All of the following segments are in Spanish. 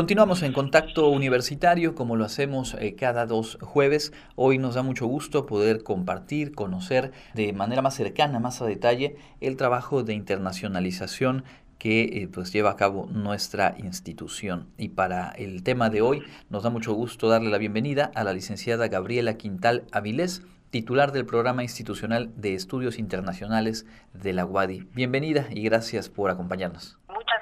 Continuamos en contacto universitario como lo hacemos eh, cada dos jueves. Hoy nos da mucho gusto poder compartir, conocer de manera más cercana, más a detalle, el trabajo de internacionalización que eh, pues lleva a cabo nuestra institución. Y para el tema de hoy nos da mucho gusto darle la bienvenida a la licenciada Gabriela Quintal Avilés, titular del Programa Institucional de Estudios Internacionales de la UADI. Bienvenida y gracias por acompañarnos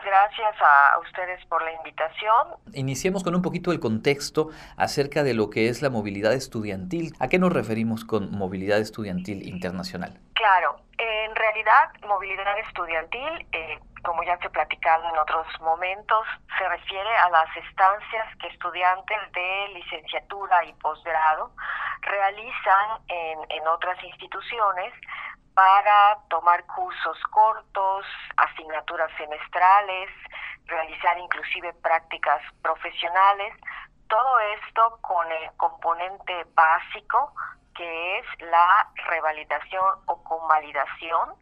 gracias a ustedes por la invitación. Iniciemos con un poquito el contexto acerca de lo que es la movilidad estudiantil. ¿A qué nos referimos con movilidad estudiantil internacional? Claro, en realidad movilidad estudiantil, eh, como ya se ha platicado en otros momentos, se refiere a las estancias que estudiantes de licenciatura y posgrado realizan en, en otras instituciones para tomar cursos cortos, asignaturas semestrales, realizar inclusive prácticas profesionales, todo esto con el componente básico que es la revalidación o convalidación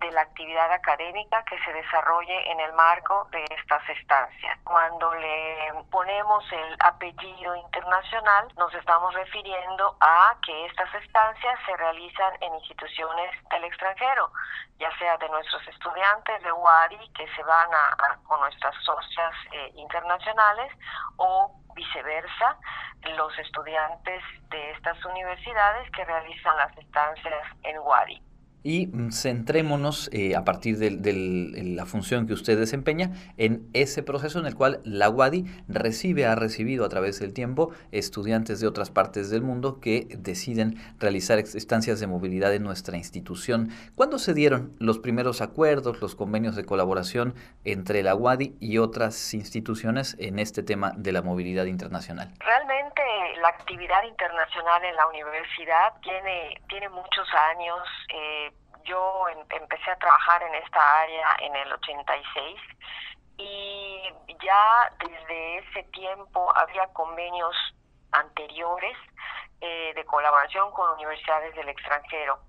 de la actividad académica que se desarrolle en el marco de estas estancias. Cuando le ponemos el apellido internacional, nos estamos refiriendo a que estas estancias se realizan en instituciones del extranjero, ya sea de nuestros estudiantes de UARI que se van a, con nuestras socias eh, internacionales o viceversa, los estudiantes de estas universidades que realizan las estancias en UARI. Y mm, centrémonos eh, a partir de, la función que usted desempeña en ese proceso en el cual la UADI recibe, ha recibido a través del tiempo estudiantes de otras partes del mundo que deciden realizar estancias de movilidad en nuestra institución. ¿Cuándo se dieron los primeros acuerdos, los convenios de colaboración entre la UADI y otras instituciones en este tema de la movilidad internacional? Realmente la actividad internacional en la universidad tiene, tiene muchos años. Eh, yo empecé a trabajar en esta área en el 86 y ya desde ese tiempo había convenios anteriores eh, de colaboración con universidades del extranjero.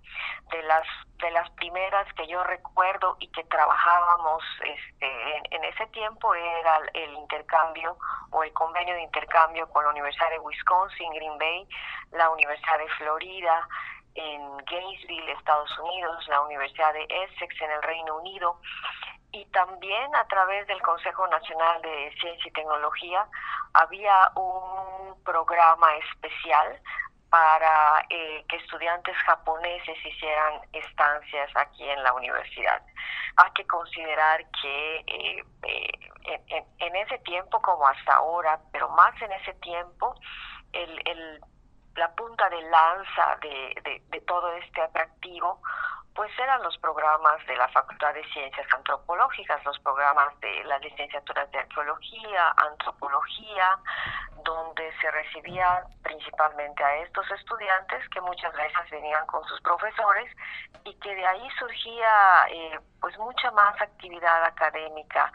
De las de las primeras que yo recuerdo y que trabajábamos este, en, en, ese tiempo era el intercambio o el convenio de intercambio con la Universidad de Wisconsin, Green Bay, la Universidad de Florida, en Gainesville, Estados Unidos, la Universidad de Essex en el Reino Unido y también a través del Consejo Nacional de Ciencia y Tecnología había un programa especial para eh, que estudiantes japoneses hicieran estancias aquí en la universidad. Hay que considerar que eh, eh, en, ese tiempo como hasta ahora, pero más en ese tiempo, el, el la punta de lanza de, de, todo este atractivo, pues eran los programas de la Facultad de Ciencias Antropológicas, los programas de las licenciaturas de Arqueología, Antropología, donde se recibía principalmente a estos estudiantes que muchas veces venían con sus profesores y que de ahí surgía eh, pues mucha más actividad académica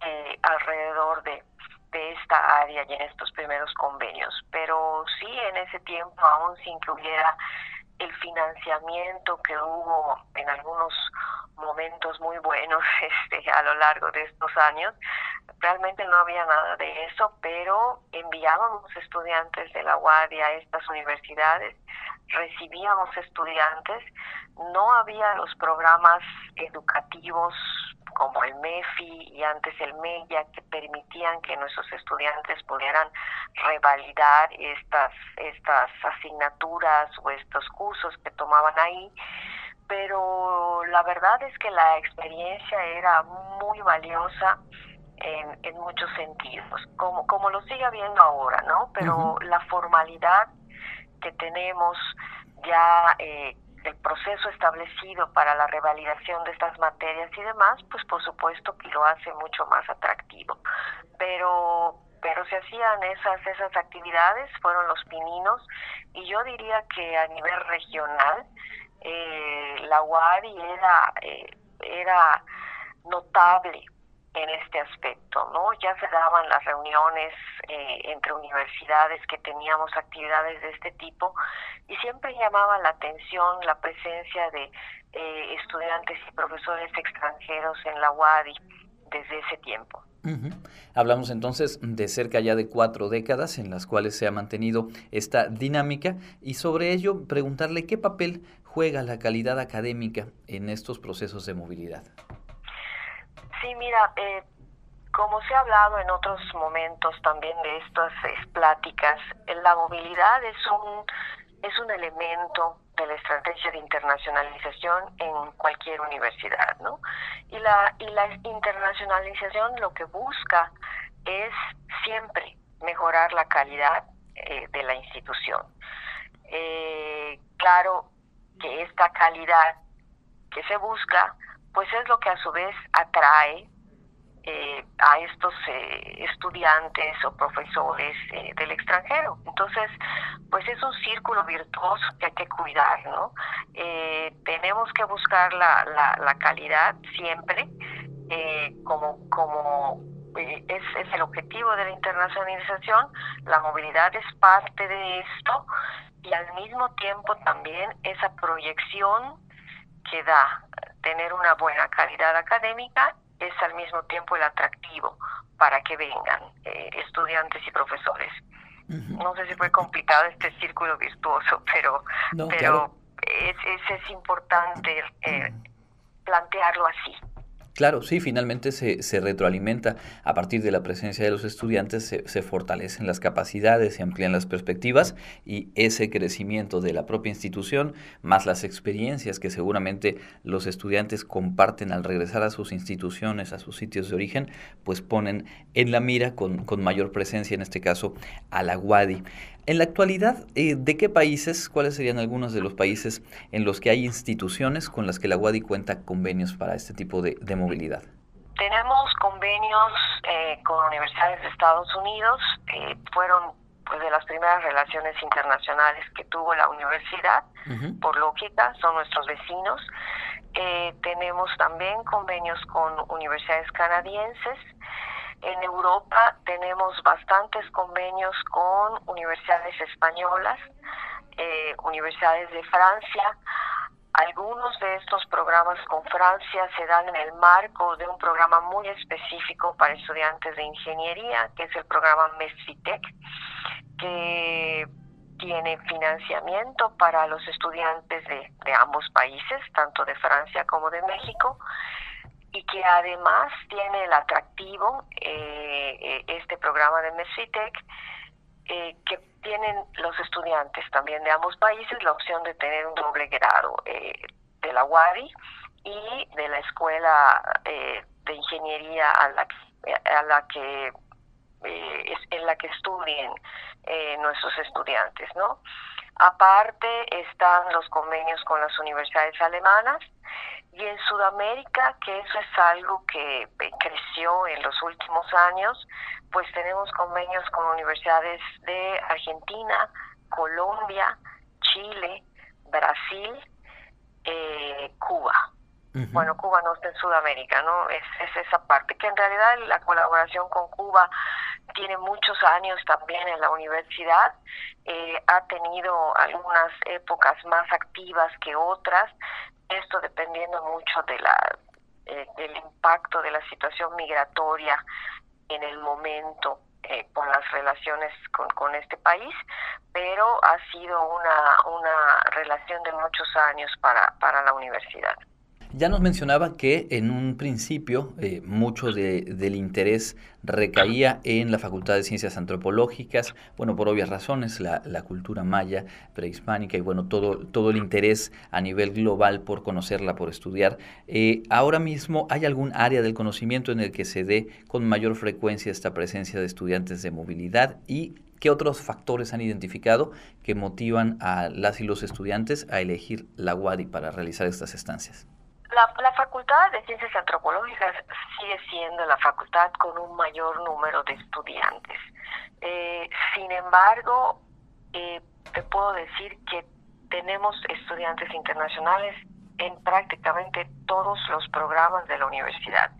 eh, alrededor de de esta área y en estos primeros convenios. Pero sí, en ese tiempo, aún que hubiera el financiamiento que hubo en algunos momentos muy buenos este, a lo largo de estos años, realmente no había nada de eso, pero enviábamos estudiantes de la UADI a estas universidades, recibíamos estudiantes, no había los programas educativos como el MEFI y antes el MEIA que permitían que nuestros estudiantes pudieran revalidar estas, estas asignaturas o estos cursos que tomaban ahí, pero la verdad es que la experiencia era muy valiosa en, en muchos sentidos, como, como lo sigue habiendo ahora, ¿no? Pero la formalidad que tenemos ya eh, el proceso establecido para la revalidación de estas materias y demás, pues por supuesto que lo hace mucho más atractivo. Pero pero se hacían esas esas actividades, fueron los pininos y yo diría que a nivel regional eh, la UARI era eh, era notable en este aspecto, ¿no? Ya se daban las reuniones eh, entre universidades que teníamos actividades de este tipo y siempre llamaba la atención la presencia de eh, estudiantes y profesores extranjeros en la UADI desde ese tiempo. Hablamos entonces de cerca ya de cuatro décadas en las cuales se ha mantenido esta dinámica y sobre ello preguntarle qué papel juega la calidad académica en estos procesos de movilidad. Sí, mira, eh, como se ha hablado en otros momentos también de estas pláticas, la movilidad es un, es un elemento de la estrategia de internacionalización en cualquier universidad, ¿no? Y la, y la internacionalización lo que busca es siempre mejorar la calidad eh, de la institución. Eh, claro que esta calidad que se busca, pues es lo que a su vez atrae eh, a estos eh, estudiantes o profesores eh, del extranjero. Entonces, pues es un círculo virtuoso que hay que cuidar, ¿no? tenemos que buscar la, la, calidad siempre como, como es, es el objetivo de la internacionalización, la movilidad es parte de esto y al mismo tiempo también esa proyección que da tener una buena calidad académica es al mismo tiempo el atractivo para que vengan eh, estudiantes y profesores. No sé si fue complicado este círculo virtuoso, pero, pero es, es, importante eh, plantearlo así. Claro, sí, finalmente se, retroalimenta a partir de la presencia de los estudiantes, se, se, fortalecen las capacidades, se amplían las perspectivas y ese crecimiento de la propia institución, más las experiencias que seguramente los estudiantes comparten al regresar a sus instituciones, a sus sitios de origen, pues ponen en la mira con, con mayor presencia, en este caso, a la UADI. En la actualidad, eh, ¿de qué países, cuáles serían algunos de los países en los que hay instituciones con las que la UADI cuenta convenios para este tipo de, movilidad? Tenemos convenios eh, con universidades de Estados Unidos, eh, fueron pues de las primeras relaciones internacionales que tuvo la universidad, por lógica, son nuestros vecinos. tenemos también convenios con universidades canadienses, en Europa tenemos bastantes convenios con universidades españolas, eh, universidades de Francia. Algunos de estos programas con Francia se dan en el marco de un programa muy específico para estudiantes de ingeniería, que es el programa MESFITEC, que tiene financiamiento para los estudiantes de, ambos países, tanto de Francia como de México que además tiene el atractivo, eh, eh, este programa de MESITEC, eh, que tienen los estudiantes también de ambos países la opción de tener un doble grado de la UADI y de la escuela de ingeniería a la, a la que en la que estudien nuestros estudiantes, ¿no? Aparte están los convenios con las universidades alemanas y en Sudamérica, que eso es algo que eh, creció en los últimos años, pues tenemos convenios con universidades de Argentina, Colombia, Chile, Brasil, eh, Cuba. Bueno, Cuba no está en Sudamérica, ¿no? Es, es esa parte, que en realidad la colaboración con Cuba tiene muchos años también en la universidad, eh, ha tenido algunas épocas más activas que otras, esto dependiendo mucho de la eh, del impacto de la situación migratoria en el momento eh, con las relaciones con, con, este país, pero ha sido una, una relación de muchos años para, para la universidad. Ya nos mencionaba que en un principio eh, mucho del interés recaía en la Facultad de Ciencias Antropológicas, bueno, por obvias razones, la, cultura maya, prehispánica y bueno, todo, todo el interés a nivel global por conocerla, por estudiar. Eh, ahora mismo, ¿hay algún área del conocimiento en el que se dé con mayor frecuencia esta presencia de estudiantes de movilidad y ¿Qué otros factores han identificado que motivan a las y los estudiantes a elegir la UADI para realizar estas estancias? La, Facultad de Ciencias Antropológicas sigue siendo la facultad con un mayor número de estudiantes. Eh, sin embargo, eh, te puedo decir que tenemos estudiantes internacionales en prácticamente todos los programas de la universidad,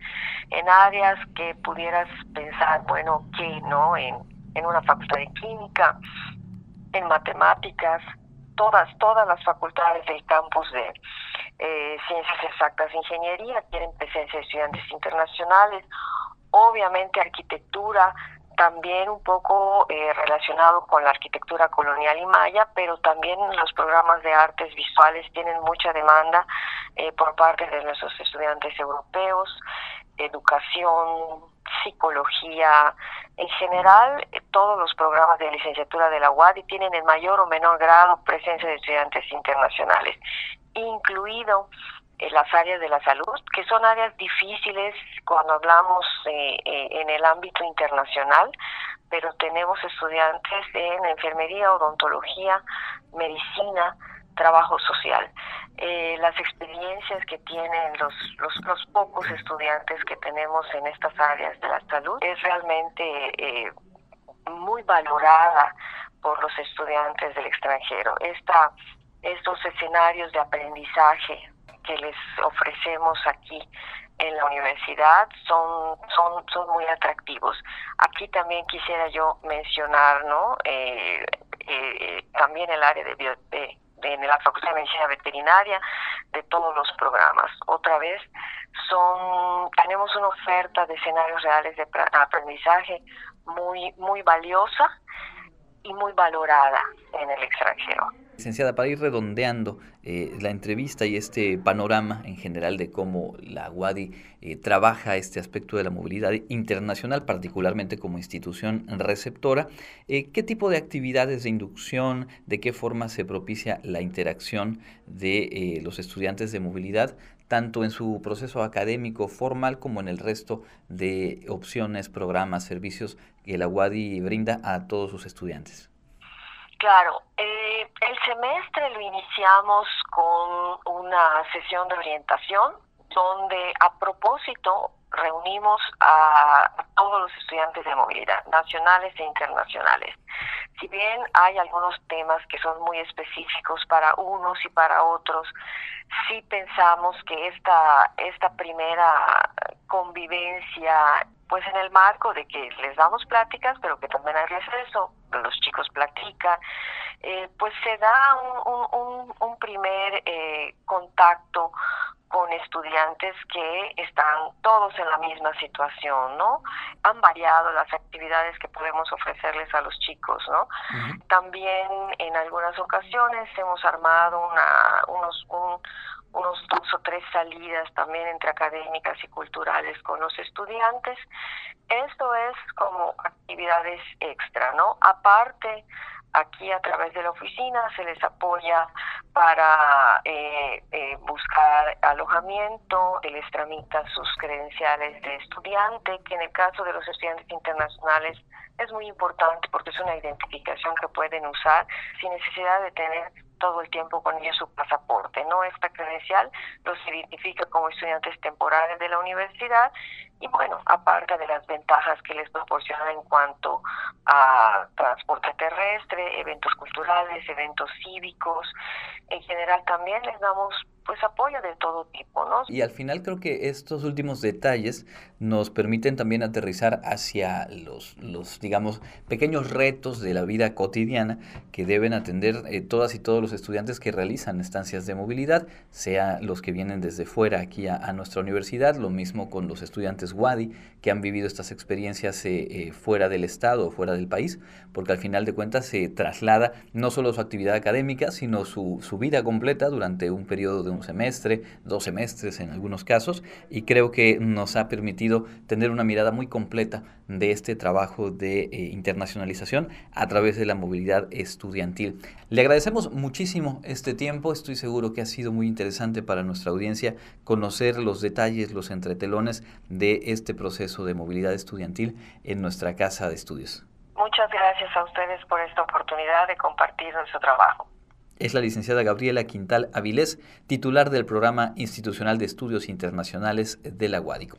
en áreas que pudieras pensar, bueno, que no, en, en una facultad de química, en matemáticas, todas, todas las facultades del campus de, eh, ciencias exactas, ingeniería, tienen presencia de estudiantes internacionales obviamente arquitectura, también un poco eh, relacionado con la arquitectura colonial y maya, pero también los programas de artes visuales tienen mucha demanda eh, por parte de nuestros estudiantes europeos, educación, psicología, en general todos los programas de licenciatura de la UADI tienen en mayor o menor grado presencia de estudiantes internacionales, incluido las áreas de la salud, que son áreas difíciles cuando hablamos eh, eh, en el ámbito internacional, pero tenemos estudiantes en enfermería, odontología, medicina, trabajo social. Eh, las experiencias que tienen los, los, pocos estudiantes que tenemos en estas áreas de la salud es realmente muy valorada por los estudiantes del extranjero. Esta, estos escenarios de aprendizaje que les ofrecemos aquí en la universidad son, son, son muy atractivos. Aquí también quisiera yo mencionar, ¿no? Eh, eh, también el área de, bio, de, la Facultad de Medicina Veterinaria, de todos los programas. Otra vez, son tenemos una oferta de escenarios reales de aprendizaje muy, muy valiosa y muy valorada en el extranjero. Licenciada, para ir redondeando eh, la entrevista y este panorama en general de cómo la UADI eh, trabaja este aspecto de la movilidad internacional, particularmente como institución receptora, eh, ¿qué tipo de actividades de inducción, de qué forma se propicia la interacción de los estudiantes de movilidad, tanto en su proceso académico formal como en el resto de opciones, programas, servicios que la UADI brinda a todos sus estudiantes? Claro, eh, el semestre lo iniciamos con una sesión de orientación donde a propósito reunimos a, todos los estudiantes de movilidad, nacionales e internacionales. Si bien hay algunos temas que son muy específicos para unos y para otros, sí pensamos que esta, esta primera convivencia, pues en el marco de que les damos pláticas, pero que también hay receso, los chicos platican, eh, pues se da un, un, primer eh, contacto con estudiantes que están todos en la misma situación, ¿no? Han variado las actividades que podemos ofrecerles a los chicos, ¿no? También en algunas ocasiones hemos armado una, unos, unos dos o tres salidas también entre académicas y culturales con los estudiantes. Esto es como actividades extra, ¿no? Aparte, aquí a través de la oficina se les apoya para eh, eh, buscar alojamiento, se les tramita sus credenciales de estudiante, que en el caso de los estudiantes internacionales es muy importante porque es una identificación que pueden usar sin necesidad de tener todo el tiempo con ellos su pasaporte. No esta credencial los identifica como estudiantes temporales de la universidad y bueno, aparte de las ventajas que les proporciona en cuanto a transporte terrestre, eventos culturales, eventos cívicos, en general también les damos pues apoyo de todo tipo, ¿no? Y al final creo que estos últimos detalles nos permiten también aterrizar hacia los, los digamos, pequeños retos de la vida cotidiana que deben atender eh, todas y todos los estudiantes que realizan estancias de movilidad, sea los que vienen desde fuera aquí a, nuestra universidad, lo mismo con los WADI que han vivido estas experiencias eh, eh, fuera del estado o fuera del país, porque al final de cuentas se traslada no solo su actividad académica, sino su, su vida completa durante un periodo de un semestre, dos semestres en algunos casos, y creo que nos ha permitido tener una mirada muy completa de este trabajo de eh, internacionalización a través de la movilidad estudiantil. Le agradecemos muchísimo este tiempo, estoy seguro que ha sido muy interesante para nuestra audiencia conocer los detalles, los entretelones de este proceso de movilidad estudiantil en nuestra casa de estudios. Muchas gracias a ustedes por esta oportunidad de compartir nuestro trabajo es la licenciada Gabriela Quintal Avilés, titular del Programa Institucional de Estudios Internacionales de la UADICO.